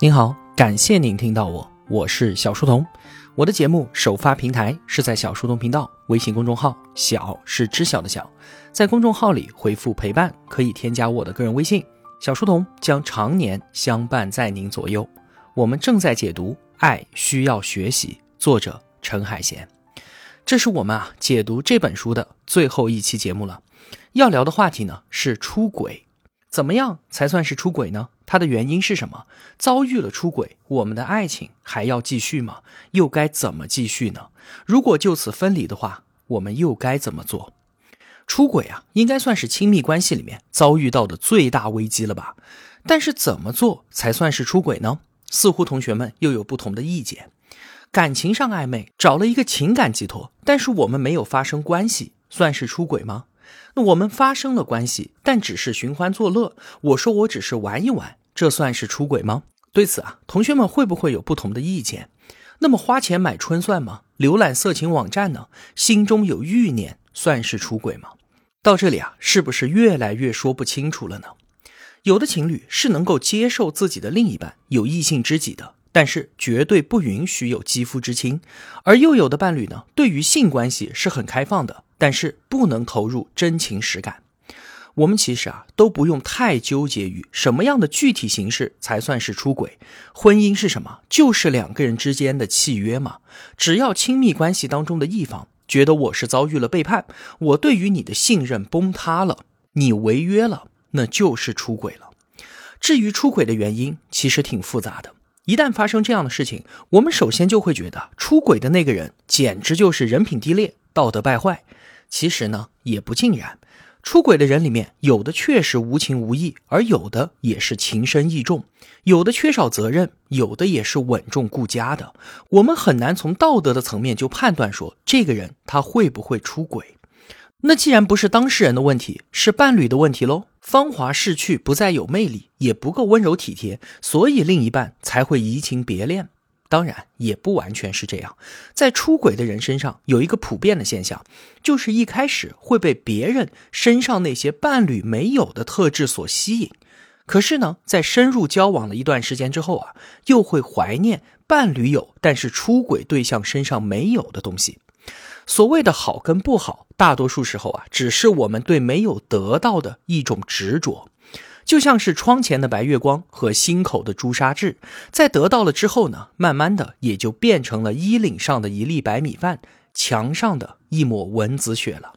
您好，感谢您听到我，我是小书童。我的节目首发平台是在小书童频道微信公众号，小是知晓的小，在公众号里回复陪伴，可以添加我的个人微信，小书童将常年相伴在您左右。我们正在解读《爱需要学习》，作者陈海贤。这是我们啊解读这本书的最后一期节目了。要聊的话题呢是出轨，怎么样才算是出轨呢？它的原因是什么？遭遇了出轨，我们的爱情还要继续吗？又该怎么继续呢？如果就此分离的话，我们又该怎么做？出轨啊，应该算是亲密关系里面遭遇到的最大危机了吧？但是怎么做才算是出轨呢？似乎同学们又有不同的意见。感情上暧昧，找了一个情感寄托，但是我们没有发生关系，算是出轨吗？那我们发生了关系，但只是寻欢作乐。我说我只是玩一玩，这算是出轨吗？对此啊，同学们会不会有不同的意见？那么花钱买春算吗？浏览色情网站呢？心中有欲念算是出轨吗？到这里啊，是不是越来越说不清楚了呢？有的情侣是能够接受自己的另一半有异性知己的。但是绝对不允许有肌肤之亲，而又有的伴侣呢，对于性关系是很开放的，但是不能投入真情实感。我们其实啊，都不用太纠结于什么样的具体形式才算是出轨。婚姻是什么？就是两个人之间的契约嘛。只要亲密关系当中的一方觉得我是遭遇了背叛，我对于你的信任崩塌了，你违约了，那就是出轨了。至于出轨的原因，其实挺复杂的。一旦发生这样的事情，我们首先就会觉得出轨的那个人简直就是人品低劣、道德败坏。其实呢，也不尽然。出轨的人里面，有的确实无情无义，而有的也是情深意重；有的缺少责任，有的也是稳重顾家的。我们很难从道德的层面就判断说这个人他会不会出轨。那既然不是当事人的问题，是伴侣的问题喽。芳华逝去，不再有魅力，也不够温柔体贴，所以另一半才会移情别恋。当然，也不完全是这样。在出轨的人身上，有一个普遍的现象，就是一开始会被别人身上那些伴侣没有的特质所吸引，可是呢，在深入交往了一段时间之后啊，又会怀念伴侣有，但是出轨对象身上没有的东西。所谓的好跟不好，大多数时候啊，只是我们对没有得到的一种执着，就像是窗前的白月光和心口的朱砂痣，在得到了之后呢，慢慢的也就变成了衣领上的一粒白米饭，墙上的一抹蚊子血了。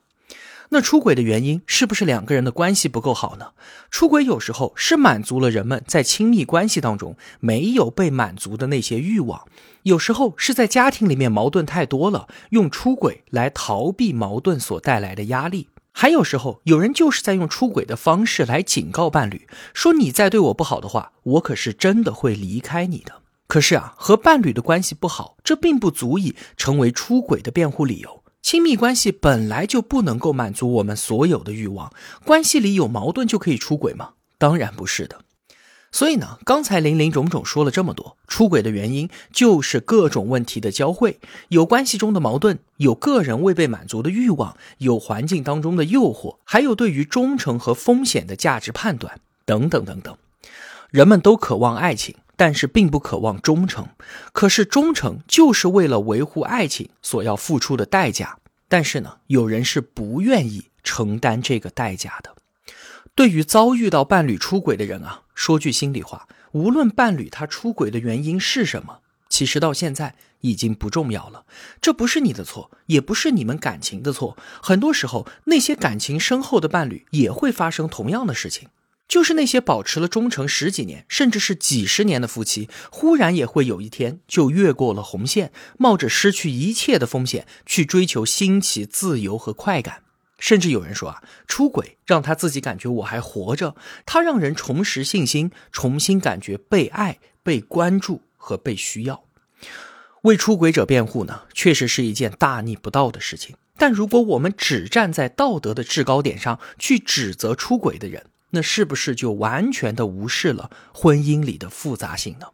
那出轨的原因是不是两个人的关系不够好呢？出轨有时候是满足了人们在亲密关系当中没有被满足的那些欲望，有时候是在家庭里面矛盾太多了，用出轨来逃避矛盾所带来的压力。还有时候有人就是在用出轨的方式来警告伴侣，说你再对我不好的话，我可是真的会离开你的。可是啊，和伴侣的关系不好，这并不足以成为出轨的辩护理由。亲密关系本来就不能够满足我们所有的欲望，关系里有矛盾就可以出轨吗？当然不是的。所以呢，刚才林林总总说了这么多，出轨的原因就是各种问题的交汇，有关系中的矛盾，有个人未被满足的欲望，有环境当中的诱惑，还有对于忠诚和风险的价值判断，等等等等。人们都渴望爱情。但是并不渴望忠诚，可是忠诚就是为了维护爱情所要付出的代价。但是呢，有人是不愿意承担这个代价的。对于遭遇到伴侣出轨的人啊，说句心里话，无论伴侣他出轨的原因是什么，其实到现在已经不重要了。这不是你的错，也不是你们感情的错。很多时候，那些感情深厚的伴侣也会发生同样的事情。就是那些保持了忠诚十几年，甚至是几十年的夫妻，忽然也会有一天就越过了红线，冒着失去一切的风险去追求新奇、自由和快感。甚至有人说啊，出轨让他自己感觉我还活着，他让人重拾信心，重新感觉被爱、被关注和被需要。为出轨者辩护呢，确实是一件大逆不道的事情。但如果我们只站在道德的制高点上去指责出轨的人，那是不是就完全的无视了婚姻里的复杂性呢？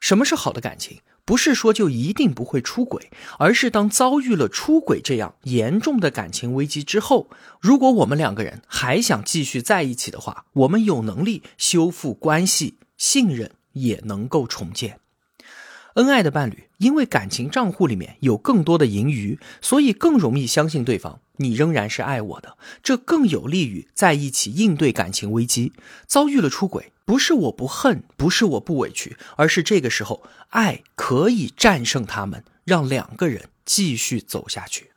什么是好的感情？不是说就一定不会出轨，而是当遭遇了出轨这样严重的感情危机之后，如果我们两个人还想继续在一起的话，我们有能力修复关系、信任也能够重建。恩爱的伴侣因为感情账户里面有更多的盈余，所以更容易相信对方，你仍然是爱我的，这更有利于在一起应对感情危机。遭遇了出轨，不是我不恨，不是我不委屈，而是这个时候爱可以战胜他们，让两个人继续走下去。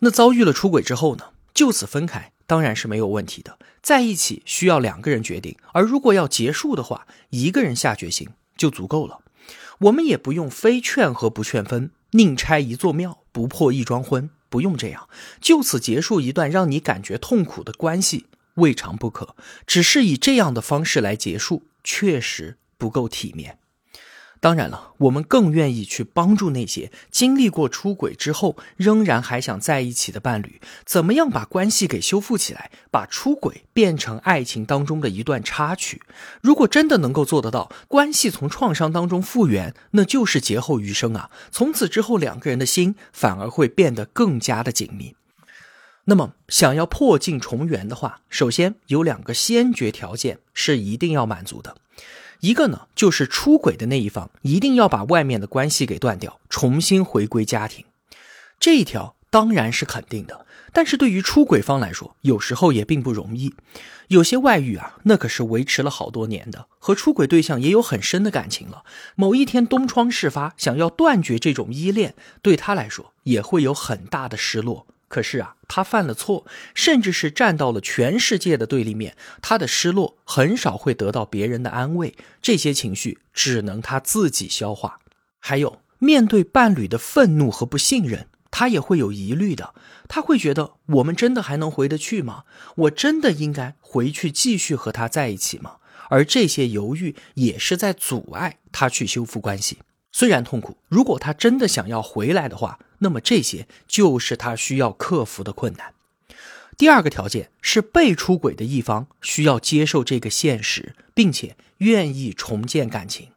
那遭遇了出轨之后呢？就此分开当然是没有问题的，在一起需要两个人决定，而如果要结束的话，一个人下决心就足够了。我们也不用非劝和不劝分，宁拆一座庙，不破一桩婚，不用这样，就此结束一段让你感觉痛苦的关系，未尝不可。只是以这样的方式来结束，确实不够体面。当然了，我们更愿意去帮助那些经历过出轨之后仍然还想在一起的伴侣，怎么样把关系给修复起来，把出轨变成爱情当中的一段插曲。如果真的能够做得到，关系从创伤当中复原，那就是劫后余生啊！从此之后，两个人的心反而会变得更加的紧密。那么，想要破镜重圆的话，首先有两个先决条件是一定要满足的。一个呢，就是出轨的那一方一定要把外面的关系给断掉，重新回归家庭。这一条当然是肯定的，但是对于出轨方来说，有时候也并不容易。有些外遇啊，那可是维持了好多年的，和出轨对象也有很深的感情了。某一天东窗事发，想要断绝这种依恋，对他来说也会有很大的失落。可是啊，他犯了错，甚至是站到了全世界的对立面，他的失落很少会得到别人的安慰，这些情绪只能他自己消化。还有，面对伴侣的愤怒和不信任，他也会有疑虑的，他会觉得我们真的还能回得去吗？我真的应该回去继续和他在一起吗？而这些犹豫也是在阻碍他去修复关系。虽然痛苦，如果他真的想要回来的话，那么这些就是他需要克服的困难。第二个条件是被出轨的一方需要接受这个现实，并且愿意重建感情。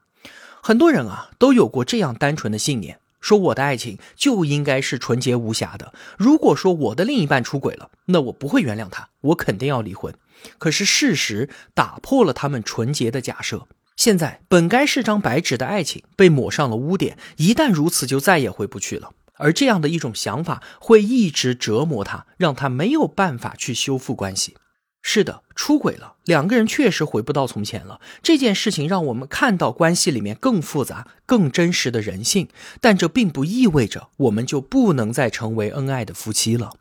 很多人啊都有过这样单纯的信念，说我的爱情就应该是纯洁无瑕的。如果说我的另一半出轨了，那我不会原谅他，我肯定要离婚。可是事实打破了他们纯洁的假设。现在本该是张白纸的爱情被抹上了污点，一旦如此，就再也回不去了。而这样的一种想法会一直折磨他，让他没有办法去修复关系。是的，出轨了，两个人确实回不到从前了。这件事情让我们看到关系里面更复杂、更真实的人性，但这并不意味着我们就不能再成为恩爱的夫妻了。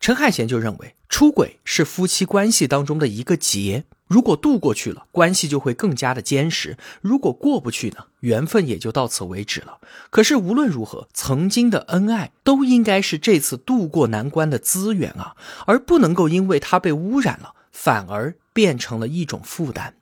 陈海贤就认为，出轨是夫妻关系当中的一个劫。如果渡过去了，关系就会更加的坚实；如果过不去呢，缘分也就到此为止了。可是无论如何，曾经的恩爱都应该是这次渡过难关的资源啊，而不能够因为它被污染了，反而变成了一种负担。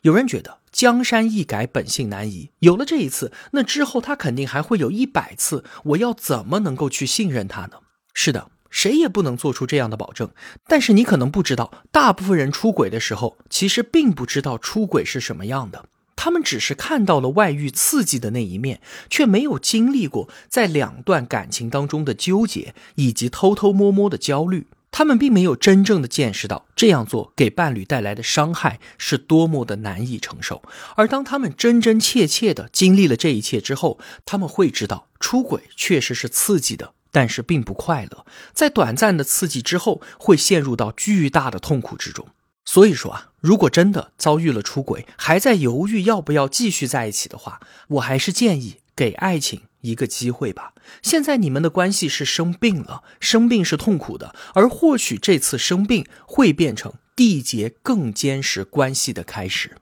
有人觉得江山易改，本性难移。有了这一次，那之后他肯定还会有一百次。我要怎么能够去信任他呢？是的。谁也不能做出这样的保证，但是你可能不知道，大部分人出轨的时候，其实并不知道出轨是什么样的。他们只是看到了外遇刺激的那一面，却没有经历过在两段感情当中的纠结以及偷偷摸摸的焦虑。他们并没有真正的见识到这样做给伴侣带来的伤害是多么的难以承受。而当他们真真切切的经历了这一切之后，他们会知道，出轨确实是刺激的。但是并不快乐，在短暂的刺激之后，会陷入到巨大的痛苦之中。所以说啊，如果真的遭遇了出轨，还在犹豫要不要继续在一起的话，我还是建议给爱情一个机会吧。现在你们的关系是生病了，生病是痛苦的，而或许这次生病会变成缔结更坚实关系的开始。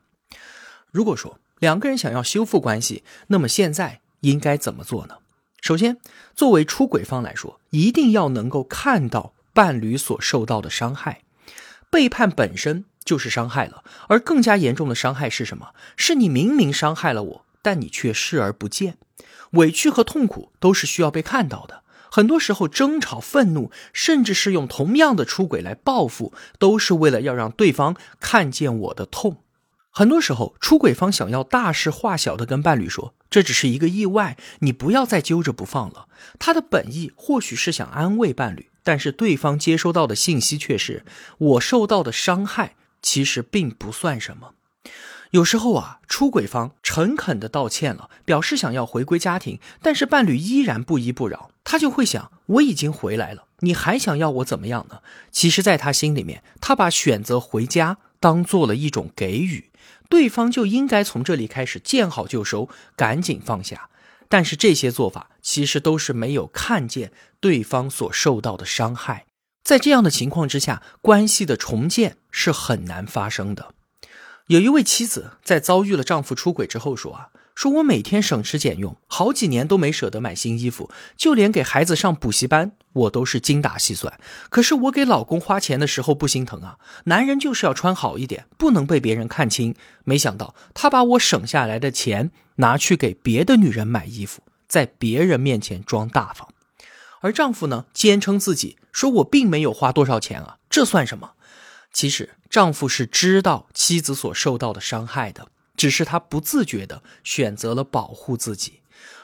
如果说两个人想要修复关系，那么现在应该怎么做呢？首先，作为出轨方来说，一定要能够看到伴侣所受到的伤害。背叛本身就是伤害了，而更加严重的伤害是什么？是你明明伤害了我，但你却视而不见。委屈和痛苦都是需要被看到的。很多时候，争吵、愤怒，甚至是用同样的出轨来报复，都是为了要让对方看见我的痛。很多时候，出轨方想要大事化小的跟伴侣说，这只是一个意外，你不要再揪着不放了。他的本意或许是想安慰伴侣，但是对方接收到的信息却是，我受到的伤害其实并不算什么。有时候啊，出轨方诚恳的道歉了，表示想要回归家庭，但是伴侣依然不依不饶，他就会想：我已经回来了，你还想要我怎么样呢？其实，在他心里面，他把选择回家当做了一种给予。对方就应该从这里开始见好就收，赶紧放下。但是这些做法其实都是没有看见对方所受到的伤害。在这样的情况之下，关系的重建是很难发生的。有一位妻子在遭遇了丈夫出轨之后说：“啊。”说我每天省吃俭用，好几年都没舍得买新衣服，就连给孩子上补习班，我都是精打细算。可是我给老公花钱的时候不心疼啊，男人就是要穿好一点，不能被别人看清。没想到他把我省下来的钱拿去给别的女人买衣服，在别人面前装大方。而丈夫呢，坚称自己说我并没有花多少钱啊，这算什么？其实丈夫是知道妻子所受到的伤害的。只是他不自觉地选择了保护自己。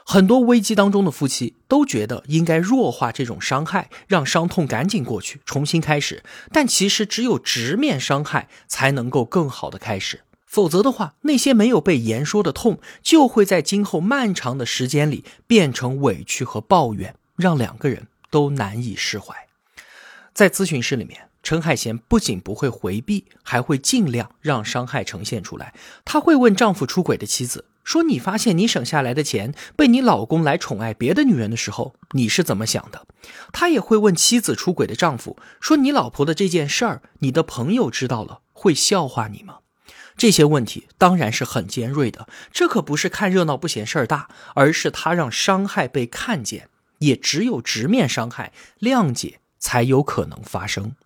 很多危机当中的夫妻都觉得应该弱化这种伤害，让伤痛赶紧过去，重新开始。但其实只有直面伤害，才能够更好的开始。否则的话，那些没有被言说的痛，就会在今后漫长的时间里变成委屈和抱怨，让两个人都难以释怀。在咨询室里面。陈海贤不仅不会回避，还会尽量让伤害呈现出来。他会问丈夫出轨的妻子说：“你发现你省下来的钱被你老公来宠爱别的女人的时候，你是怎么想的？”他也会问妻子出轨的丈夫说：“你老婆的这件事儿，你的朋友知道了会笑话你吗？”这些问题当然是很尖锐的，这可不是看热闹不嫌事儿大，而是他让伤害被看见。也只有直面伤害、谅解，才有可能发生。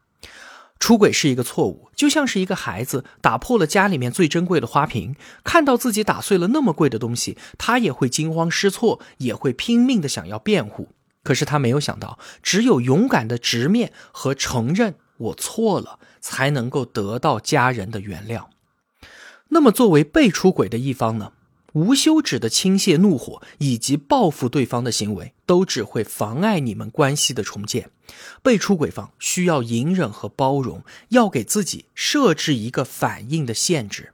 出轨是一个错误，就像是一个孩子打破了家里面最珍贵的花瓶，看到自己打碎了那么贵的东西，他也会惊慌失措，也会拼命的想要辩护。可是他没有想到，只有勇敢的直面和承认我错了，才能够得到家人的原谅。那么，作为被出轨的一方呢？无休止的倾泻怒火以及报复对方的行为，都只会妨碍你们关系的重建。被出轨方需要隐忍和包容，要给自己设置一个反应的限制。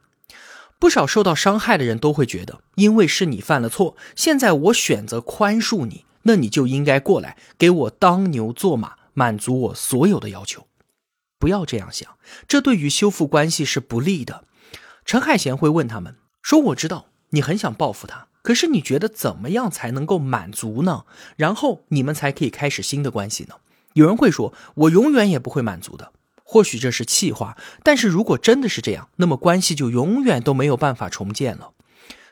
不少受到伤害的人都会觉得，因为是你犯了错，现在我选择宽恕你，那你就应该过来给我当牛做马，满足我所有的要求。不要这样想，这对于修复关系是不利的。陈海贤会问他们说：“我知道。”你很想报复他，可是你觉得怎么样才能够满足呢？然后你们才可以开始新的关系呢？有人会说，我永远也不会满足的。或许这是气话，但是如果真的是这样，那么关系就永远都没有办法重建了。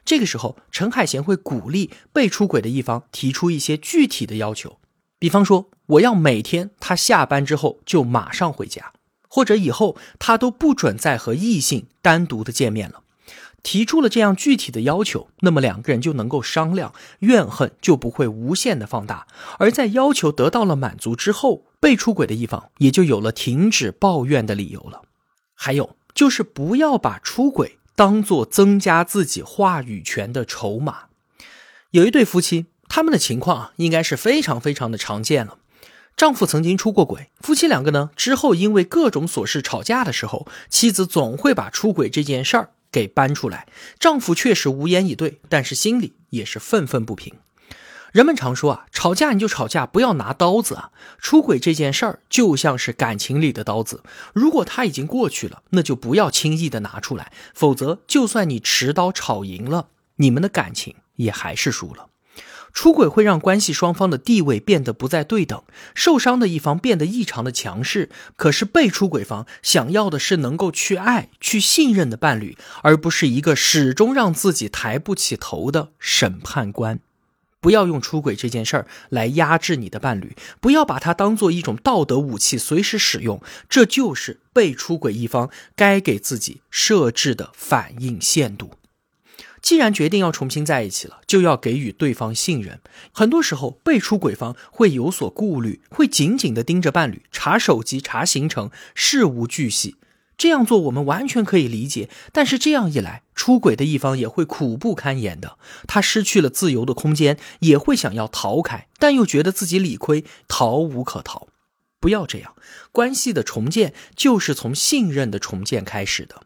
这个时候，陈海贤会鼓励被出轨的一方提出一些具体的要求，比方说，我要每天他下班之后就马上回家，或者以后他都不准再和异性单独的见面了。提出了这样具体的要求，那么两个人就能够商量，怨恨就不会无限的放大。而在要求得到了满足之后，被出轨的一方也就有了停止抱怨的理由了。还有就是不要把出轨当做增加自己话语权的筹码。有一对夫妻，他们的情况啊，应该是非常非常的常见了。丈夫曾经出过轨，夫妻两个呢之后因为各种琐事吵架的时候，妻子总会把出轨这件事儿。给搬出来，丈夫确实无言以对，但是心里也是愤愤不平。人们常说啊，吵架你就吵架，不要拿刀子啊。出轨这件事儿就像是感情里的刀子，如果它已经过去了，那就不要轻易的拿出来，否则就算你持刀吵赢了，你们的感情也还是输了。出轨会让关系双方的地位变得不再对等，受伤的一方变得异常的强势。可是被出轨方想要的是能够去爱、去信任的伴侣，而不是一个始终让自己抬不起头的审判官。不要用出轨这件事儿来压制你的伴侣，不要把它当做一种道德武器随时使用。这就是被出轨一方该给自己设置的反应限度。既然决定要重新在一起了，就要给予对方信任。很多时候，被出轨方会有所顾虑，会紧紧地盯着伴侣，查手机、查行程，事无巨细。这样做我们完全可以理解，但是这样一来，出轨的一方也会苦不堪言的。他失去了自由的空间，也会想要逃开，但又觉得自己理亏，逃无可逃。不要这样，关系的重建就是从信任的重建开始的。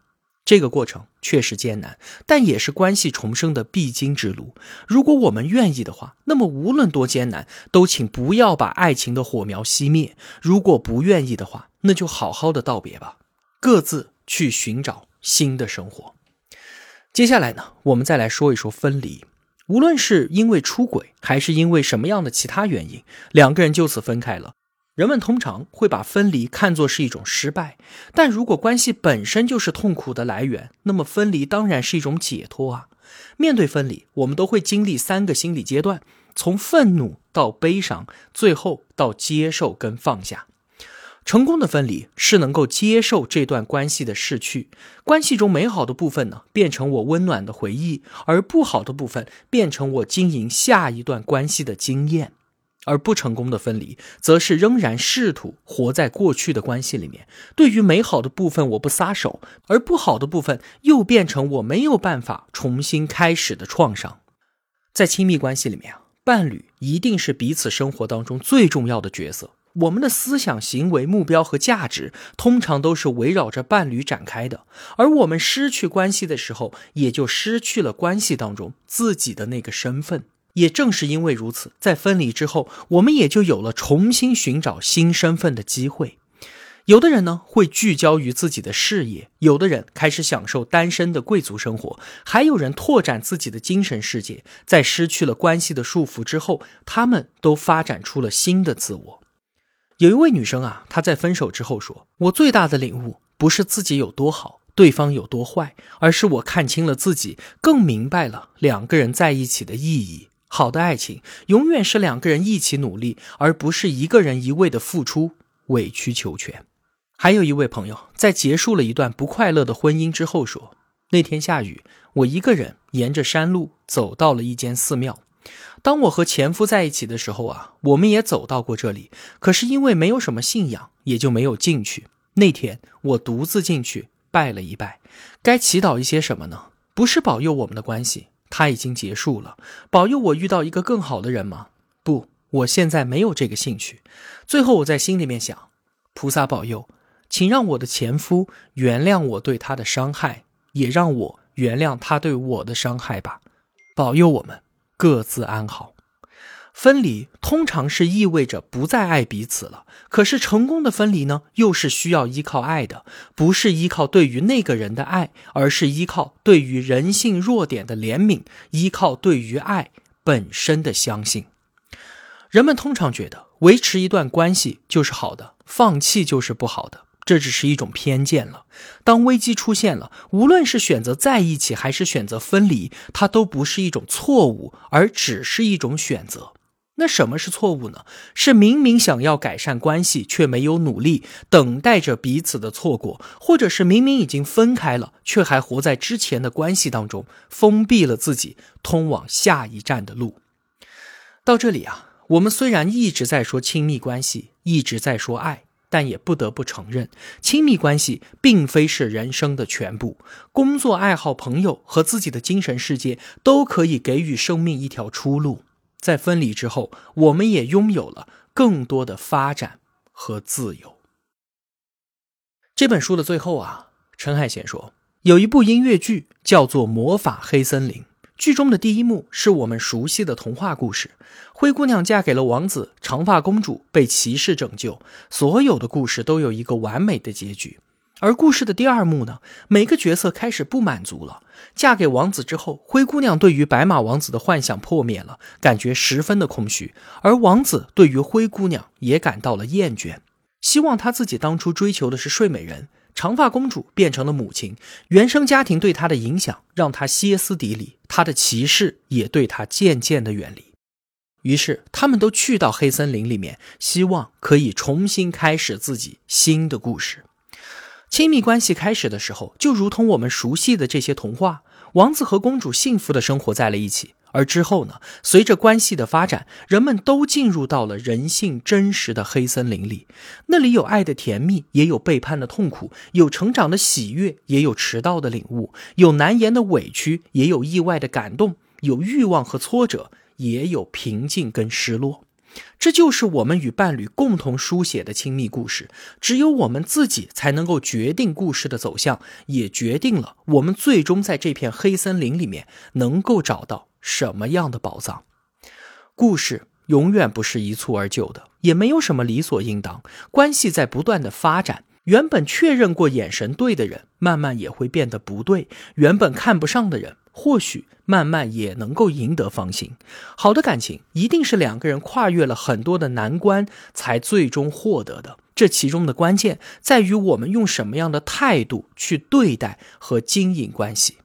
这个过程确实艰难，但也是关系重生的必经之路。如果我们愿意的话，那么无论多艰难，都请不要把爱情的火苗熄灭。如果不愿意的话，那就好好的道别吧，各自去寻找新的生活。接下来呢，我们再来说一说分离。无论是因为出轨，还是因为什么样的其他原因，两个人就此分开了。人们通常会把分离看作是一种失败，但如果关系本身就是痛苦的来源，那么分离当然是一种解脱啊！面对分离，我们都会经历三个心理阶段：从愤怒到悲伤，最后到接受跟放下。成功的分离是能够接受这段关系的逝去，关系中美好的部分呢，变成我温暖的回忆，而不好的部分变成我经营下一段关系的经验。而不成功的分离，则是仍然试图活在过去的关系里面。对于美好的部分，我不撒手，而不好的部分又变成我没有办法重新开始的创伤。在亲密关系里面，伴侣一定是彼此生活当中最重要的角色。我们的思想、行为、目标和价值，通常都是围绕着伴侣展开的。而我们失去关系的时候，也就失去了关系当中自己的那个身份。也正是因为如此，在分离之后，我们也就有了重新寻找新身份的机会。有的人呢会聚焦于自己的事业，有的人开始享受单身的贵族生活，还有人拓展自己的精神世界。在失去了关系的束缚之后，他们都发展出了新的自我。有一位女生啊，她在分手之后说：“我最大的领悟不是自己有多好，对方有多坏，而是我看清了自己，更明白了两个人在一起的意义。”好的爱情永远是两个人一起努力，而不是一个人一味的付出、委曲求全。还有一位朋友在结束了一段不快乐的婚姻之后说：“那天下雨，我一个人沿着山路走到了一间寺庙。当我和前夫在一起的时候啊，我们也走到过这里，可是因为没有什么信仰，也就没有进去。那天我独自进去拜了一拜，该祈祷一些什么呢？不是保佑我们的关系。”他已经结束了，保佑我遇到一个更好的人吗？不，我现在没有这个兴趣。最后我在心里面想，菩萨保佑，请让我的前夫原谅我对他的伤害，也让我原谅他对我的伤害吧。保佑我们各自安好。分离通常是意味着不再爱彼此了，可是成功的分离呢，又是需要依靠爱的，不是依靠对于那个人的爱，而是依靠对于人性弱点的怜悯，依靠对于爱本身的相信。人们通常觉得维持一段关系就是好的，放弃就是不好的，这只是一种偏见了。当危机出现了，无论是选择在一起还是选择分离，它都不是一种错误，而只是一种选择。那什么是错误呢？是明明想要改善关系，却没有努力，等待着彼此的错过；或者是明明已经分开了，却还活在之前的关系当中，封闭了自己通往下一站的路。到这里啊，我们虽然一直在说亲密关系，一直在说爱，但也不得不承认，亲密关系并非是人生的全部。工作、爱好、朋友和自己的精神世界，都可以给予生命一条出路。在分离之后，我们也拥有了更多的发展和自由。这本书的最后啊，陈海贤说，有一部音乐剧叫做《魔法黑森林》，剧中的第一幕是我们熟悉的童话故事：灰姑娘嫁给了王子，长发公主被骑士拯救。所有的故事都有一个完美的结局。而故事的第二幕呢，每个角色开始不满足了。嫁给王子之后，灰姑娘对于白马王子的幻想破灭了，感觉十分的空虚；而王子对于灰姑娘也感到了厌倦，希望他自己当初追求的是睡美人。长发公主变成了母亲，原生家庭对她的影响让她歇斯底里，她的骑士也对她渐渐的远离。于是，他们都去到黑森林里面，希望可以重新开始自己新的故事。亲密关系开始的时候，就如同我们熟悉的这些童话，王子和公主幸福的生活在了一起。而之后呢，随着关系的发展，人们都进入到了人性真实的黑森林里。那里有爱的甜蜜，也有背叛的痛苦；有成长的喜悦，也有迟到的领悟；有难言的委屈，也有意外的感动；有欲望和挫折，也有平静跟失落。这就是我们与伴侣共同书写的亲密故事。只有我们自己才能够决定故事的走向，也决定了我们最终在这片黑森林里面能够找到什么样的宝藏。故事永远不是一蹴而就的，也没有什么理所应当。关系在不断的发展。原本确认过眼神对的人，慢慢也会变得不对；原本看不上的人，或许慢慢也能够赢得芳心。好的感情一定是两个人跨越了很多的难关才最终获得的。这其中的关键在于我们用什么样的态度去对待和经营关系。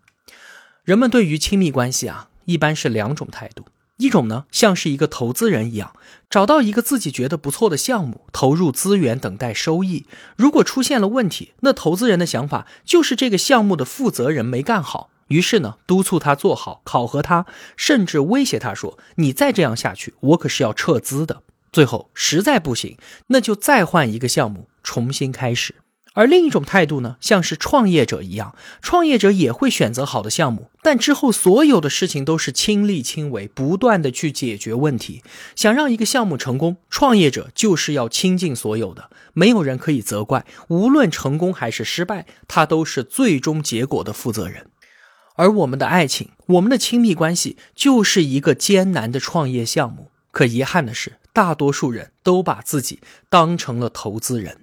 人们对于亲密关系啊，一般是两种态度。一种呢，像是一个投资人一样，找到一个自己觉得不错的项目，投入资源，等待收益。如果出现了问题，那投资人的想法就是这个项目的负责人没干好，于是呢，督促他做好，考核他，甚至威胁他说：“你再这样下去，我可是要撤资的。”最后实在不行，那就再换一个项目，重新开始。而另一种态度呢，像是创业者一样，创业者也会选择好的项目，但之后所有的事情都是亲力亲为，不断的去解决问题。想让一个项目成功，创业者就是要倾尽所有的，没有人可以责怪，无论成功还是失败，他都是最终结果的负责人。而我们的爱情，我们的亲密关系，就是一个艰难的创业项目。可遗憾的是，大多数人都把自己当成了投资人。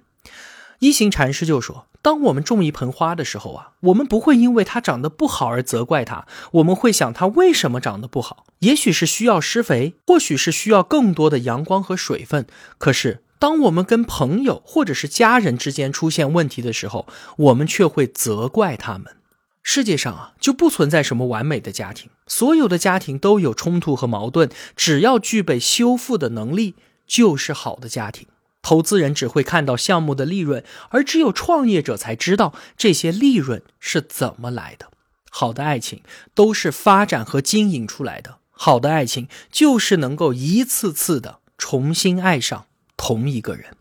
一行禅师就说：“当我们种一盆花的时候啊，我们不会因为它长得不好而责怪它，我们会想它为什么长得不好。也许是需要施肥，或许是需要更多的阳光和水分。可是，当我们跟朋友或者是家人之间出现问题的时候，我们却会责怪他们。世界上啊，就不存在什么完美的家庭，所有的家庭都有冲突和矛盾，只要具备修复的能力，就是好的家庭。”投资人只会看到项目的利润，而只有创业者才知道这些利润是怎么来的。好的爱情都是发展和经营出来的，好的爱情就是能够一次次的重新爱上同一个人。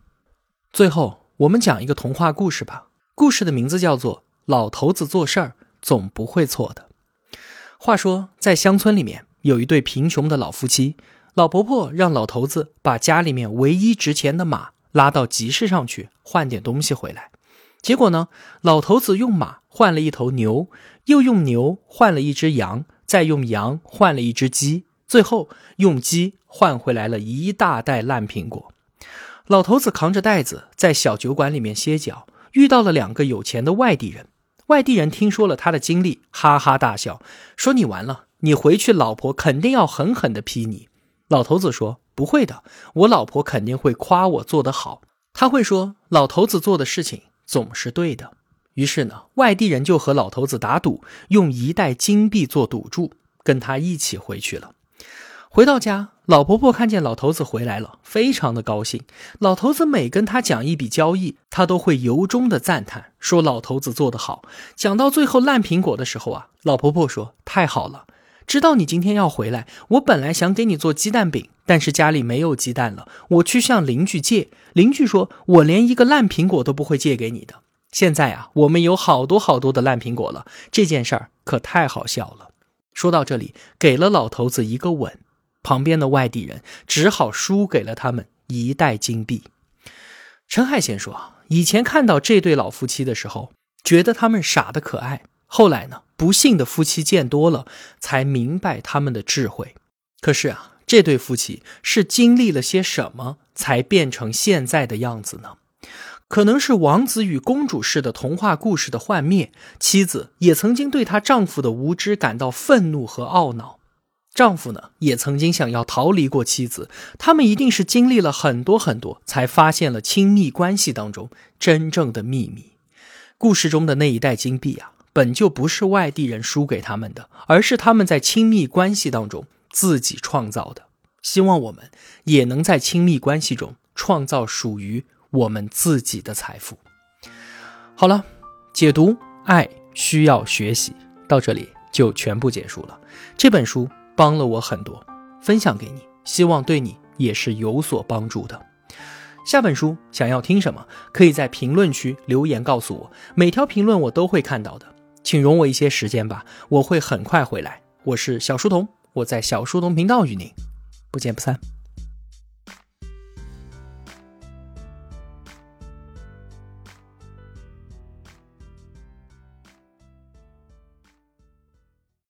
最后，我们讲一个童话故事吧。故事的名字叫做《老头子做事儿总不会错的》。话说，在乡村里面有一对贫穷的老夫妻。老婆婆让老头子把家里面唯一值钱的马拉到集市上去换点东西回来。结果呢，老头子用马换了一头牛，又用牛换了一只羊，再用羊换了一只鸡，最后用鸡换回来了一大袋烂苹果。老头子扛着袋子在小酒馆里面歇脚，遇到了两个有钱的外地人。外地人听说了他的经历，哈哈大笑，说：“你完了，你回去老婆肯定要狠狠地批你。”老头子说：“不会的，我老婆肯定会夸我做得好。他会说老头子做的事情总是对的。”于是呢，外地人就和老头子打赌，用一袋金币做赌注，跟他一起回去了。回到家，老婆婆看见老头子回来了，非常的高兴。老头子每跟他讲一笔交易，他都会由衷的赞叹，说老头子做得好。讲到最后烂苹果的时候啊，老婆婆说：“太好了。”知道你今天要回来，我本来想给你做鸡蛋饼，但是家里没有鸡蛋了，我去向邻居借。邻居说，我连一个烂苹果都不会借给你的。现在啊，我们有好多好多的烂苹果了，这件事儿可太好笑了。说到这里，给了老头子一个吻，旁边的外地人只好输给了他们一袋金币。陈海贤说，以前看到这对老夫妻的时候，觉得他们傻的可爱。后来呢？不幸的夫妻见多了，才明白他们的智慧。可是啊，这对夫妻是经历了些什么，才变成现在的样子呢？可能是王子与公主式的童话故事的幻灭。妻子也曾经对她丈夫的无知感到愤怒和懊恼，丈夫呢，也曾经想要逃离过妻子。他们一定是经历了很多很多，才发现了亲密关系当中真正的秘密。故事中的那一袋金币啊。本就不是外地人输给他们的，而是他们在亲密关系当中自己创造的。希望我们也能在亲密关系中创造属于我们自己的财富。好了，解读爱需要学习到这里就全部结束了。这本书帮了我很多，分享给你，希望对你也是有所帮助的。下本书想要听什么，可以在评论区留言告诉我，每条评论我都会看到的。请容我一些时间吧，我会很快回来。我是小书童，我在小书童频道与您不见不散。